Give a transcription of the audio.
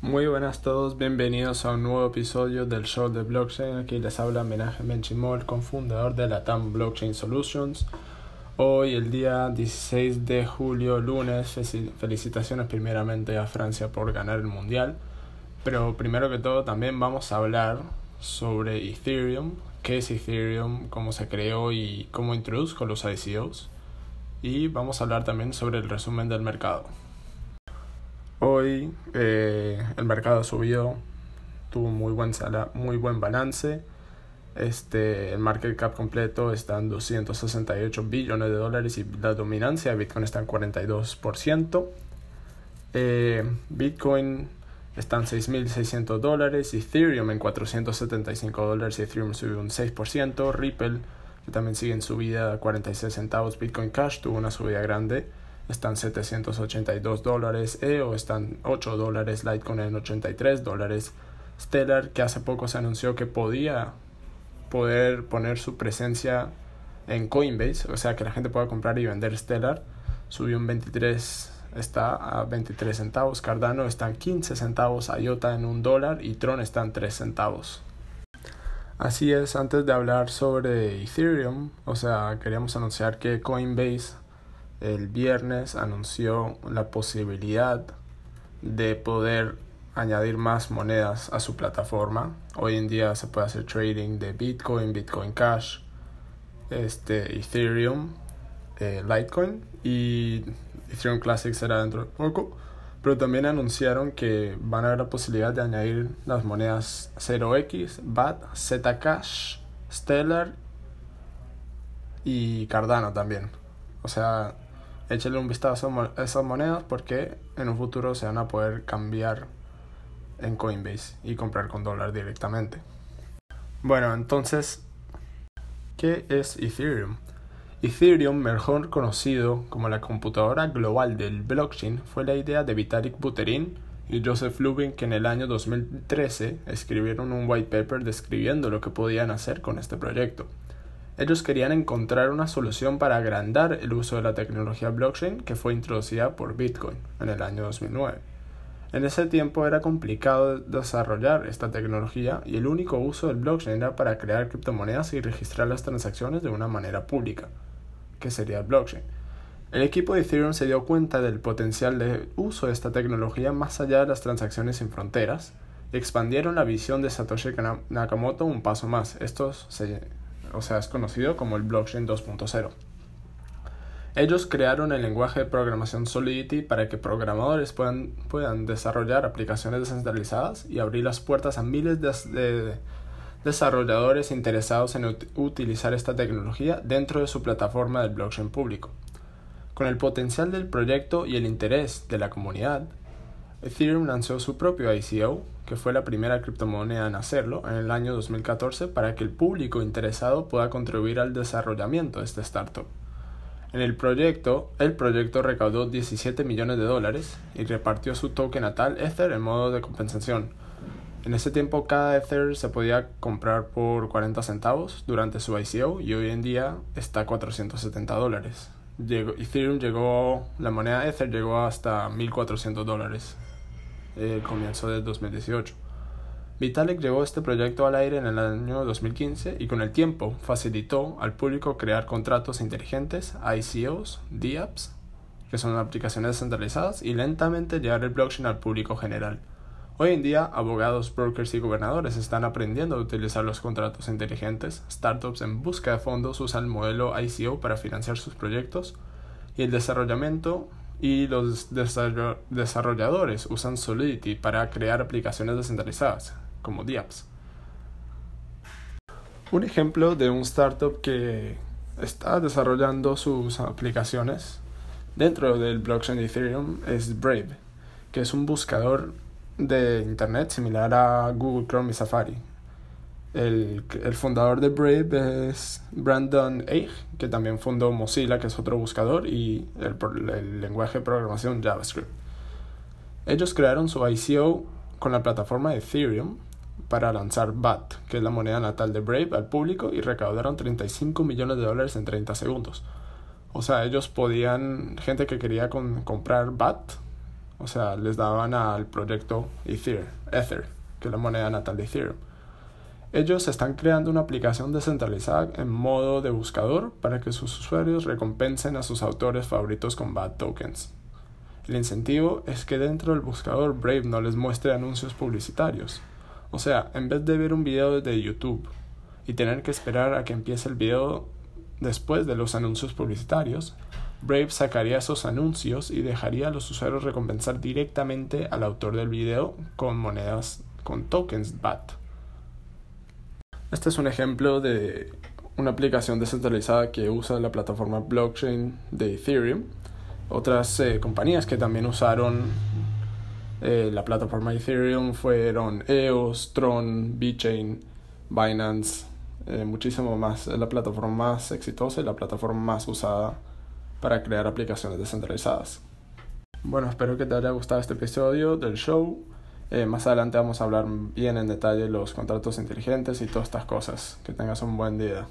Muy buenas a todos, bienvenidos a un nuevo episodio del show de blockchain. Aquí les habla Menaje Menchimol, cofundador de la TAM Blockchain Solutions. Hoy, el día 16 de julio, lunes, felicitaciones primeramente a Francia por ganar el mundial. Pero primero que todo, también vamos a hablar sobre Ethereum, qué es Ethereum, cómo se creó y cómo introdujo los ICOs. Y vamos a hablar también sobre el resumen del mercado. Hoy eh, el mercado subió, tuvo muy buen, sala, muy buen balance. Este, el market cap completo está en 268 billones de dólares y la dominancia de Bitcoin está en 42%. Eh, Bitcoin está en 6.600 dólares, Ethereum en 475 dólares, Ethereum subió un 6%, Ripple, que también sigue en subida a 46 centavos, Bitcoin Cash tuvo una subida grande están 782 dólares, EO están 8 dólares, Litecoin en 83 dólares, Stellar que hace poco se anunció que podía poder poner su presencia en Coinbase, o sea que la gente pueda comprar y vender Stellar, subió un 23, está a 23 centavos, Cardano está en 15 centavos, IOTA en 1 dólar y Tron está en 3 centavos. Así es, antes de hablar sobre Ethereum, o sea, queríamos anunciar que Coinbase el viernes anunció la posibilidad de poder añadir más monedas a su plataforma. Hoy en día se puede hacer trading de Bitcoin, Bitcoin Cash, este, Ethereum, eh, Litecoin y Ethereum Classic será dentro de poco. Pero también anunciaron que van a haber la posibilidad de añadir las monedas 0x, BAT, Zcash, Stellar y Cardano también. O sea, échale un vistazo a esas monedas porque en un futuro se van a poder cambiar en Coinbase y comprar con dólar directamente. Bueno, entonces, ¿qué es Ethereum? Ethereum, mejor conocido como la computadora global del blockchain, fue la idea de Vitalik Buterin y Joseph Lubin que en el año 2013 escribieron un white paper describiendo lo que podían hacer con este proyecto. Ellos querían encontrar una solución para agrandar el uso de la tecnología blockchain que fue introducida por Bitcoin en el año 2009. En ese tiempo era complicado desarrollar esta tecnología y el único uso del blockchain era para crear criptomonedas y registrar las transacciones de una manera pública, que sería el blockchain. El equipo de Ethereum se dio cuenta del potencial de uso de esta tecnología más allá de las transacciones sin fronteras y expandieron la visión de Satoshi Nakamoto un paso más. Estos se o sea, es conocido como el blockchain 2.0. Ellos crearon el lenguaje de programación Solidity para que programadores puedan, puedan desarrollar aplicaciones descentralizadas y abrir las puertas a miles de, desarrolladores interesados en utilizar esta tecnología dentro de su plataforma del blockchain público. Con el potencial del proyecto y el interés de la comunidad, Ethereum lanzó su propio ICO, que fue la primera criptomoneda en hacerlo en el año 2014 para que el público interesado pueda contribuir al desarrollamiento de este startup. En el proyecto, el proyecto recaudó 17 millones de dólares y repartió su token natal Ether en modo de compensación. En ese tiempo cada Ether se podía comprar por 40 centavos durante su ICO y hoy en día está a 470 dólares. Ethereum llegó, la moneda Ether llegó hasta 1400 dólares el comienzo de 2018. Vitalik llevó este proyecto al aire en el año 2015 y con el tiempo facilitó al público crear contratos inteligentes, ICOs, DApps, que son aplicaciones descentralizadas, y lentamente llevar el blockchain al público general. Hoy en día, abogados, brokers y gobernadores están aprendiendo a utilizar los contratos inteligentes, startups en busca de fondos usan el modelo ICO para financiar sus proyectos, y el desarrollamiento y los desarrolladores usan Solidity para crear aplicaciones descentralizadas, como DApps. Un ejemplo de un startup que está desarrollando sus aplicaciones dentro del blockchain Ethereum es Brave, que es un buscador de Internet similar a Google Chrome y Safari. El, el, fundador de Brave es Brandon Eich, que también fundó Mozilla, que es otro buscador, y el, el, lenguaje de programación JavaScript. Ellos crearon su ICO con la plataforma Ethereum para lanzar BAT, que es la moneda natal de Brave, al público y recaudaron 35 millones de dólares en 30 segundos. O sea, ellos podían, gente que quería comprar BAT, o sea, les daban al proyecto Ether, Ether, que es la moneda natal de Ethereum. Ellos están creando una aplicación descentralizada en modo de buscador para que sus usuarios recompensen a sus autores favoritos con BAT tokens. El incentivo es que dentro del buscador Brave no les muestre anuncios publicitarios. O sea, en vez de ver un video de YouTube y tener que esperar a que empiece el video después de los anuncios publicitarios, Brave sacaría esos anuncios y dejaría a los usuarios recompensar directamente al autor del video con monedas, con tokens BAT. Este es un ejemplo de una aplicación descentralizada que usa la plataforma blockchain de Ethereum. Otras eh, compañías que también usaron eh, la plataforma Ethereum fueron EOS, Tron, VeChain, Binance, eh, muchísimo más. Es la plataforma más exitosa y la plataforma más usada para crear aplicaciones descentralizadas. Bueno, espero que te haya gustado este episodio del show. Eh, más adelante vamos a hablar bien en detalle los contratos inteligentes y todas estas cosas. Que tengas un buen día.